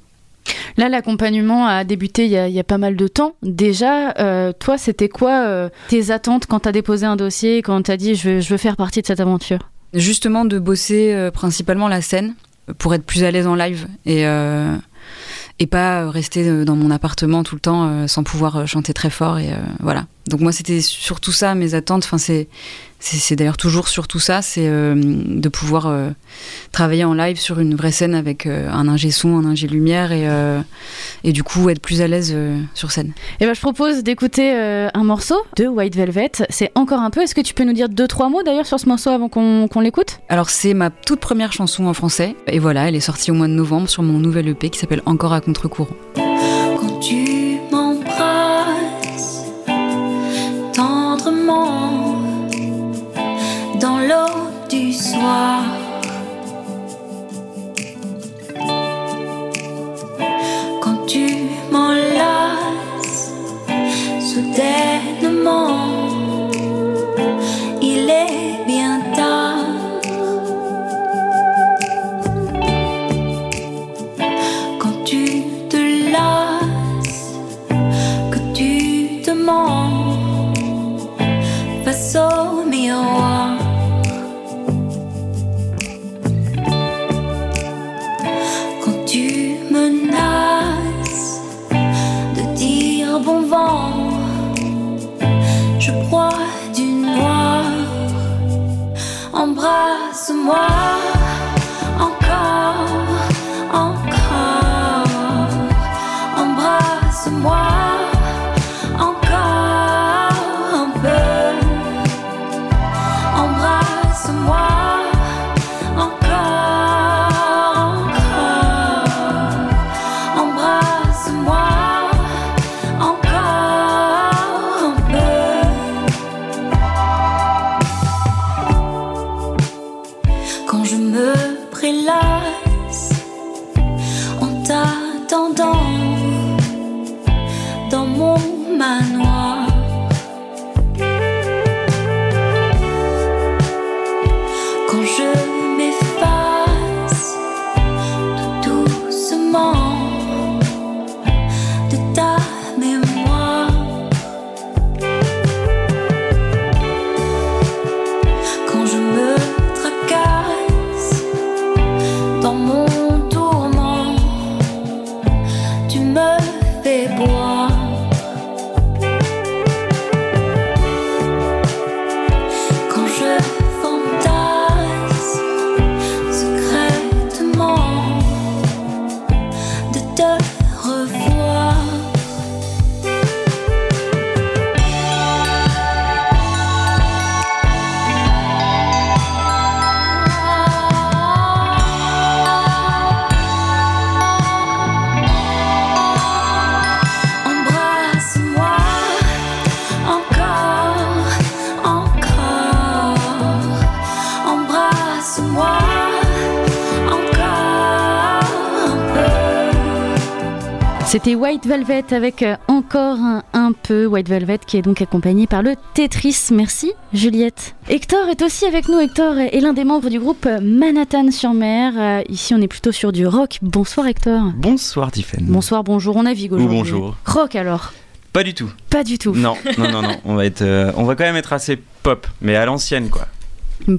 Là, l'accompagnement a débuté il y, a, pas mal de temps. Déjà, euh, toi, c'était quoi euh, tes attentes quand tu as déposé un dossier, quand tu as dit je veux, faire partie de cette aventure? Justement, de bosser euh, principalement la scène pour être plus à l'aise en live et, et pas rester dans mon appartement tout le temps sans pouvoir chanter très fort. Et voilà. Donc, moi, c'était surtout ça, mes attentes. Enfin, c'est c'est d'ailleurs toujours sur tout ça, c'est euh, de pouvoir euh, travailler en live sur une vraie scène avec euh, un ingé son, un ingé lumière et, et du coup être plus à l'aise sur scène. Et ben, je propose d'écouter un morceau de White Velvet. C'est encore un peu. Est-ce que tu peux nous dire deux trois mots d'ailleurs sur ce morceau avant qu'on l'écoute? Alors c'est ma toute première chanson en français et voilà, elle est sortie au mois de novembre sur mon nouvel EP qui s'appelle Encore à contre-courant. Quand tu Quand tu m'enlaces soudainement, parfois C'était White Velvet avec euh, encore un, un peu White Velvet qui est donc accompagné par le Tetris. Merci Juliette. Hector est aussi avec nous. Hector est l'un des membres du groupe Manhattan sur mer. Euh, ici on est plutôt sur du rock. Bonsoir Hector. Bonsoir Tiffen. Bonsoir, bonjour, on navigue Ou aujourd'hui. bonjour. Rock alors Pas du tout. Pas du tout. Non, non, non, non. On va être, euh, on va quand même être assez pop, mais à l'ancienne quoi.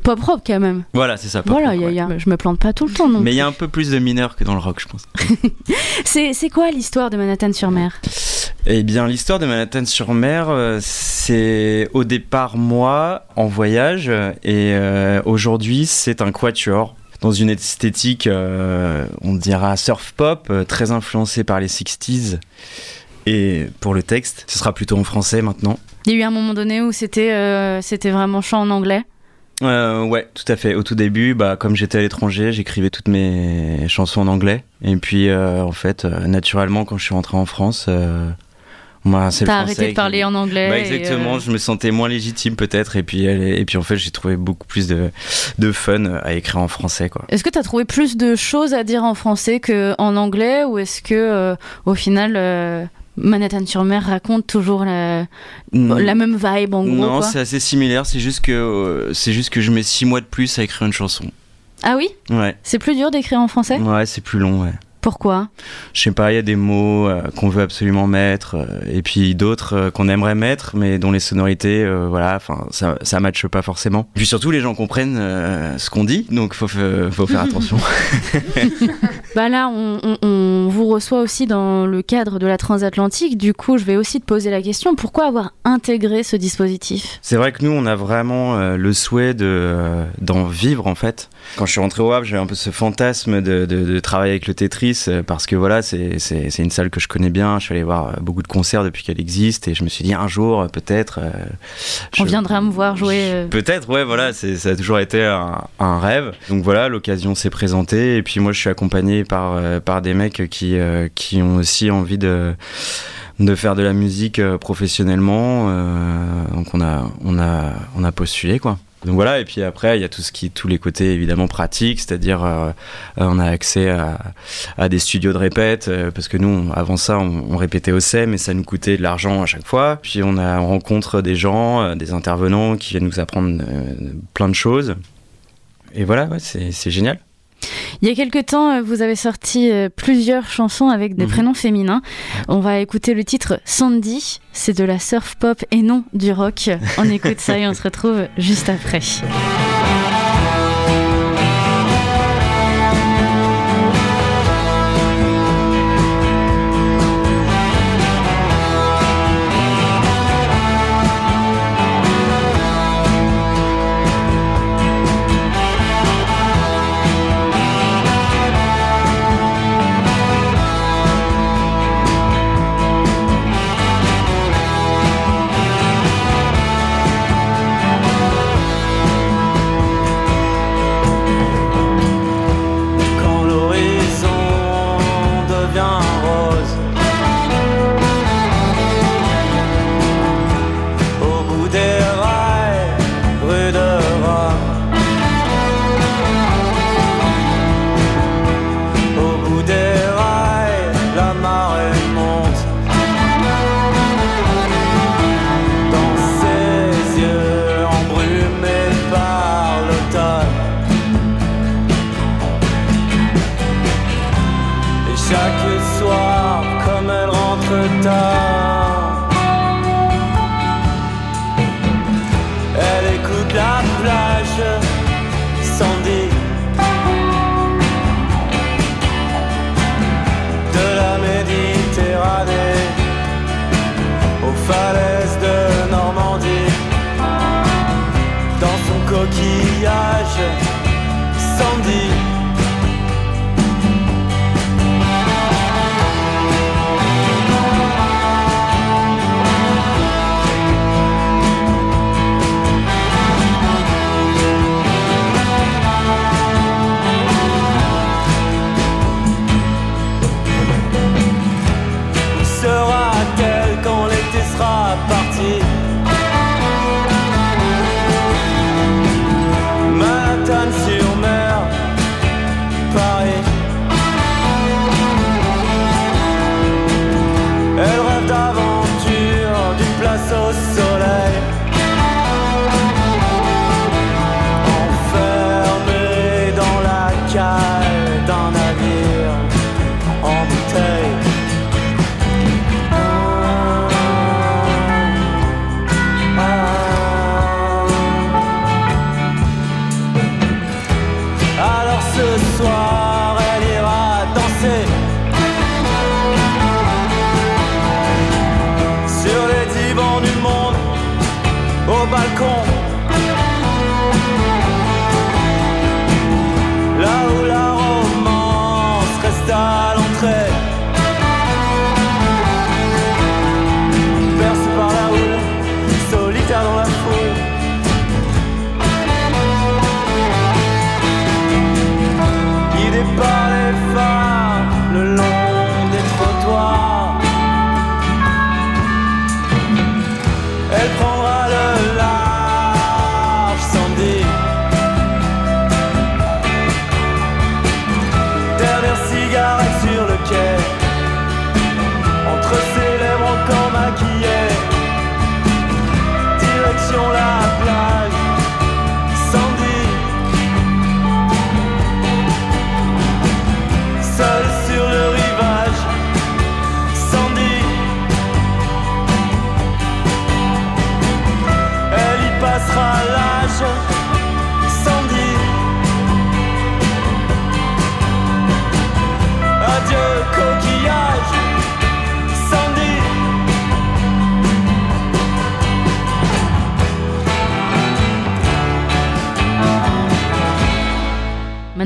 Pop rock quand même. Voilà, c'est ça. pop voilà, rock, y a- ouais. y a- je me plante pas tout le temps non. Mais il y a un peu plus de mineurs que dans le rock, je pense. (laughs) C'est quoi l'histoire de Manhattan sur mer? Eh bien, l'histoire de Manhattan-sur-Mer, euh, c'est au départ moi en voyage, et euh, aujourd'hui c'est un quatuor dans une esthétique, euh, on dira surf pop, très influencée par les 60s. Et pour le texte, ce sera plutôt en français maintenant. Il y a eu un moment donné où c'était euh, c'était vraiment chant en anglais. Euh, ouais, tout à fait. Au tout début, bah, comme j'étais à l'étranger, j'écrivais toutes mes chansons en anglais. Et puis, euh, en fait, euh, naturellement, quand je suis rentré en France, euh, moi, c'est le T'as arrêté de qui- parler en anglais. Bah, exactement, je me sentais moins légitime peut-être. Et puis, et puis en fait, j'ai trouvé beaucoup plus de, de fun à écrire en français. Quoi. Est-ce que tu as trouvé plus de choses à dire en français qu'en anglais? Ou est-ce que au final euh, Manhattan sur mer raconte toujours la, Mm. la même vibe en gros non, c'est assez similaire. C'est juste, que, euh, c'est juste que je mets six mois de plus à écrire une chanson. Ah oui? Ouais, C'est plus dur d'écrire en français? Ouais c'est plus long, ouais. Pourquoi? Je sais pas, il y a des mots euh, qu'on veut absolument mettre, euh, et puis d'autres qu'on aimerait mettre, mais dont les sonorités, voilà, enfin, ça, ça matche pas forcément. Puis surtout, les gens comprennent ce qu'on dit, donc faut, fa- faut faire (laughs) attention. (laughs) Bah là, on, vous reçoit aussi dans le cadre de la transatlantique. Du coup, je vais aussi te poser la question pourquoi avoir intégré ce dispositif? C'est vrai que nous, on a vraiment euh, le souhait euh, d'en vivre, en fait. Quand je suis rentré au Havre, j'avais un peu ce fantasme de, de- de travailler avec le Tetris, euh, parce que voilà, c'est, une salle que je connais bien. Je suis allé voir euh, beaucoup de concerts depuis qu'elle existe, et je me suis dit, un jour, euh, peut-être... euh, On je- viendra me voir jouer. Peut-être, ouais, voilà, ça a toujours été un, un rêve. Donc voilà, l'occasion s'est présentée, et puis moi, je suis accompagné par, par des mecs qui, qui ont aussi envie de de faire de la musique professionnellement euh, donc on a on a on a postulé quoi donc voilà et puis après il y a tout ce qui tous les côtés évidemment pratiques c'est-à-dire euh, euh, on a accès à, à des studios de répète euh, parce que nous on- avant ça on, répétait au SEM et ça nous coûtait de l'argent à chaque fois. Puis on a on rencontre des gens euh, des intervenants qui viennent nous apprendre euh, plein de choses. Et voilà ouais, c'est génial Il y a quelque temps, euh, vous avez sorti euh, plusieurs chansons avec des Mhm. prénoms féminins. On va écouter le titre Sandy. C'est de la surf pop et non du rock. On écoute ça et on se retrouve juste après. yourself.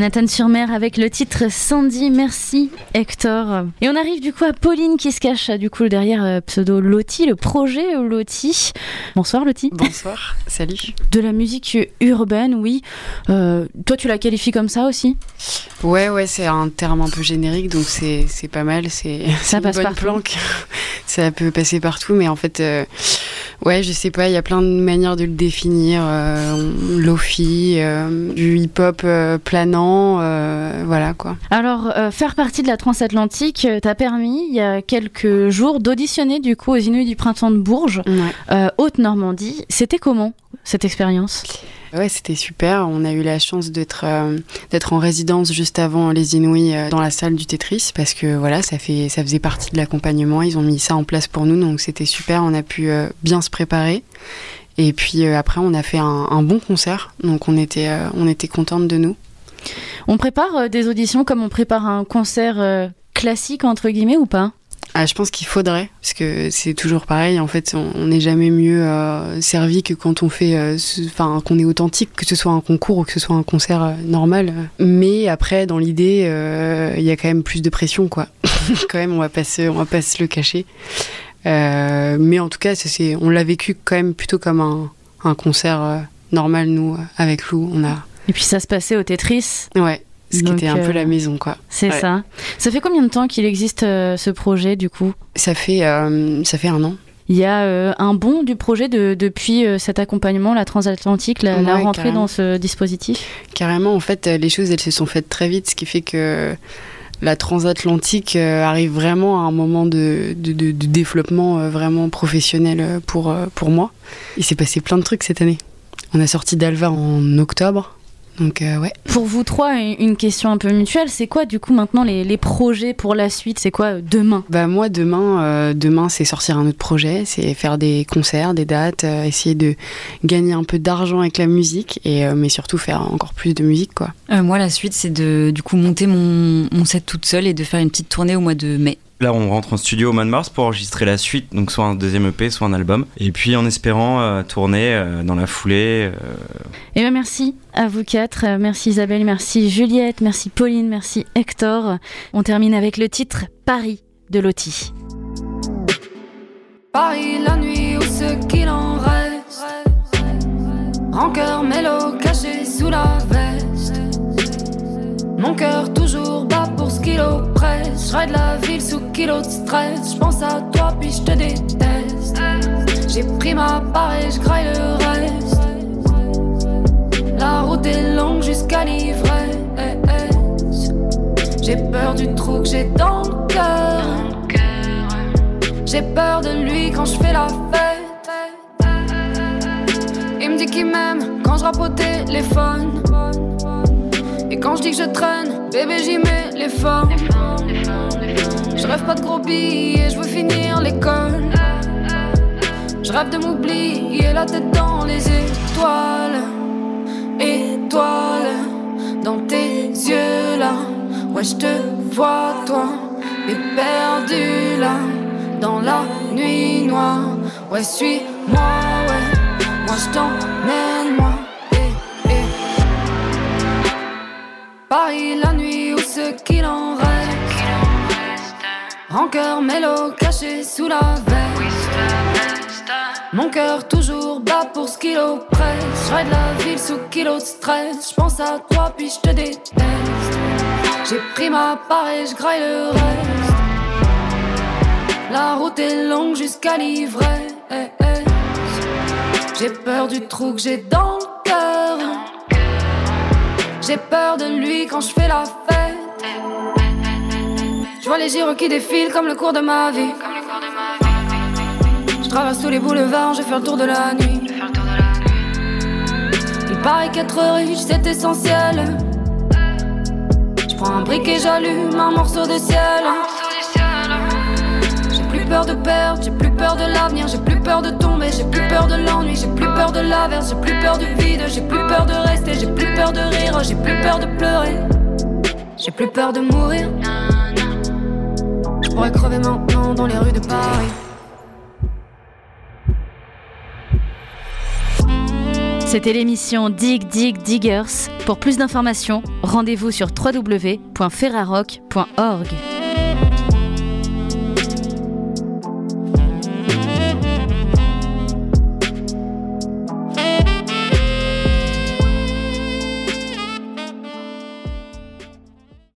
Manhattan-sur-Mer avec le titre Sandy, merci Hector. Et on arrive du coup à Pauline qui se cache du coup derrière euh, pseudo Loti, le projet Loti. Bonsoir Loti. Bonsoir, (laughs) salut. De la musique urbaine, oui. Euh, toi tu la qualifies comme ça aussi? Ouais, ouais, c'est un terme un peu générique, donc c'est pas mal. C'est une passe bonne partout. planque. (laughs) Ça peut passer partout, mais en fait, euh, ouais, je sais pas, il y a plein de manières de le définir. Euh, Lofi, euh, du hip-hop euh, euh, voilà quoi. Alors, euh, faire partie de la transatlantique euh, t'a permis, il y a quelques jours, d'auditionner du coup aux Inuits du printemps de Bourges, Haute-Normandie. C'était comment cette expérience? Ouais, c'était super. On a eu la chance d'être euh, d'être en résidence juste avant les Inouïs euh, dans la salle du Tetris parce que voilà, ça fait ça faisait partie de l'accompagnement. Ils ont mis ça en place pour nous, donc c'était super. On a pu euh, bien se préparer. Et puis après, on a fait un, un bon concert, donc on était on était contente de nous. On prépare euh, des auditions comme on prépare un concert euh, classique entre guillemets ou pas? Ah, je pense qu'il faudrait, parce que c'est toujours pareil. En fait, on n'est jamais mieux euh, servi que quand on fait, enfin, qu'on est authentique, que ce soit un concours ou que ce soit un concert normal. Mais après, dans l'idée, il y a quand même plus de pression, quoi. (laughs) quand même, on va pas se, on va pas se le cacher. Mais en tout cas, on l'a vécu quand même plutôt comme un, un concert normal, nous, avec Lou. On a, Et puis ça se passait au Tetris. ouais, ce qui Donc, était un euh, peu la maison, quoi. C'est Ouais. ça. Ça fait combien de temps qu'il existe euh, ce projet du coup? Ça fait, euh, ça fait un an. Il y a euh, un bond du projet de- depuis euh, cet accompagnement, la transatlantique, la, la Ouais, rentrée carrément. dans ce dispositif? Carrément, en fait, euh, les choses, elles se sont faites très vite, ce qui fait que la transatlantique euh, arrive vraiment à un moment de, de, de- de développement euh, vraiment professionnel euh, pour, euh, pour moi. Il s'est passé plein de trucs cette année. On a sorti d'Alva en octobre. Donc, euh, ouais. Pour vous trois, une question un peu mutuelle, c'est quoi du coup maintenant les, les projets pour la suite? C'est quoi euh, demain? Bah moi demain, euh, demain c'est sortir un autre projet, c'est faire des concerts, des dates, euh, essayer de gagner un peu d'argent avec la musique et euh, mais surtout faire encore plus de musique quoi. Euh, moi, la suite, c'est de du coup monter mon, mon set toute seule et de faire une petite tournée au mois de mai. Là, on rentre en studio au mois de mars pour enregistrer la suite, donc soit un deuxième EP, soit un album. Et puis en espérant euh, tourner euh, dans la foulée. euh, Eh bien, merci à vous quatre. Merci Isabelle, merci Juliette, merci Pauline, merci Hector. On termine avec le titre Paris de Loti. Paris la nuit ou ce qu'il en reste. Rancœur mélo caché sous la veste. Mon cœur toujours bas pour ce qu'il oppresse. Je ride la ville sous kilo de stress. Je pense à toi puis je te déteste. J'ai pris ma part et je graille le reste. La route est longue jusqu'à l'ivresse. J'ai peur du trou que j'ai dans le cœur. J'ai peur de lui quand je fais la fête. Il me dit qu'il m'aime quand je au téléphone. Et quand je dis que je traîne, bébé, j'y mets l'effort. Je rêve pas de gros billets, je veux finir l'école. Je rêve de m'oublier la tête dans les étoiles. Étoiles dans tes yeux là. Ouais, je te vois, toi, et perdu là. Dans la nuit noire. Ouais, suis-moi, ouais. Moi, je t'emmène, Paris, la nuit, où ce qu'il en reste. Rancœur, mélo, caché sous la veste. Mon cœur toujours bat pour ce qu'il oppresse. Je de la ville sous kilo de stress. Je pense à toi, puis je te déteste. J'ai pris ma part et je graille le reste. La route est longue jusqu'à l'ivresse. J'ai peur du trou que j'ai dans le cœur. J'ai peur de lui quand je fais la fête. Je vois les gyros qui défilent comme le cours de ma vie. Je traverse tous les boulevards, je fais le tour de la nuit. Il paraît qu'être riche c'est essentiel. Je prends un briquet, j'allume un morceau de ciel. J'ai plus peur de perdre, j'ai plus peur de l'avenir, j'ai plus peur de tomber, j'ai plus peur de l'ennui, j'ai plus peur de l'averse, j'ai plus peur du vide, j'ai plus peur de rester, j'ai plus peur de rire, j'ai plus peur de pleurer. J'ai plus peur de mourir. Je pourrais crever maintenant dans les rues de Paris. C'était l'émission Dig Dig Diggers. Pour plus d'informations, rendez-vous sur www.ferrarock.org.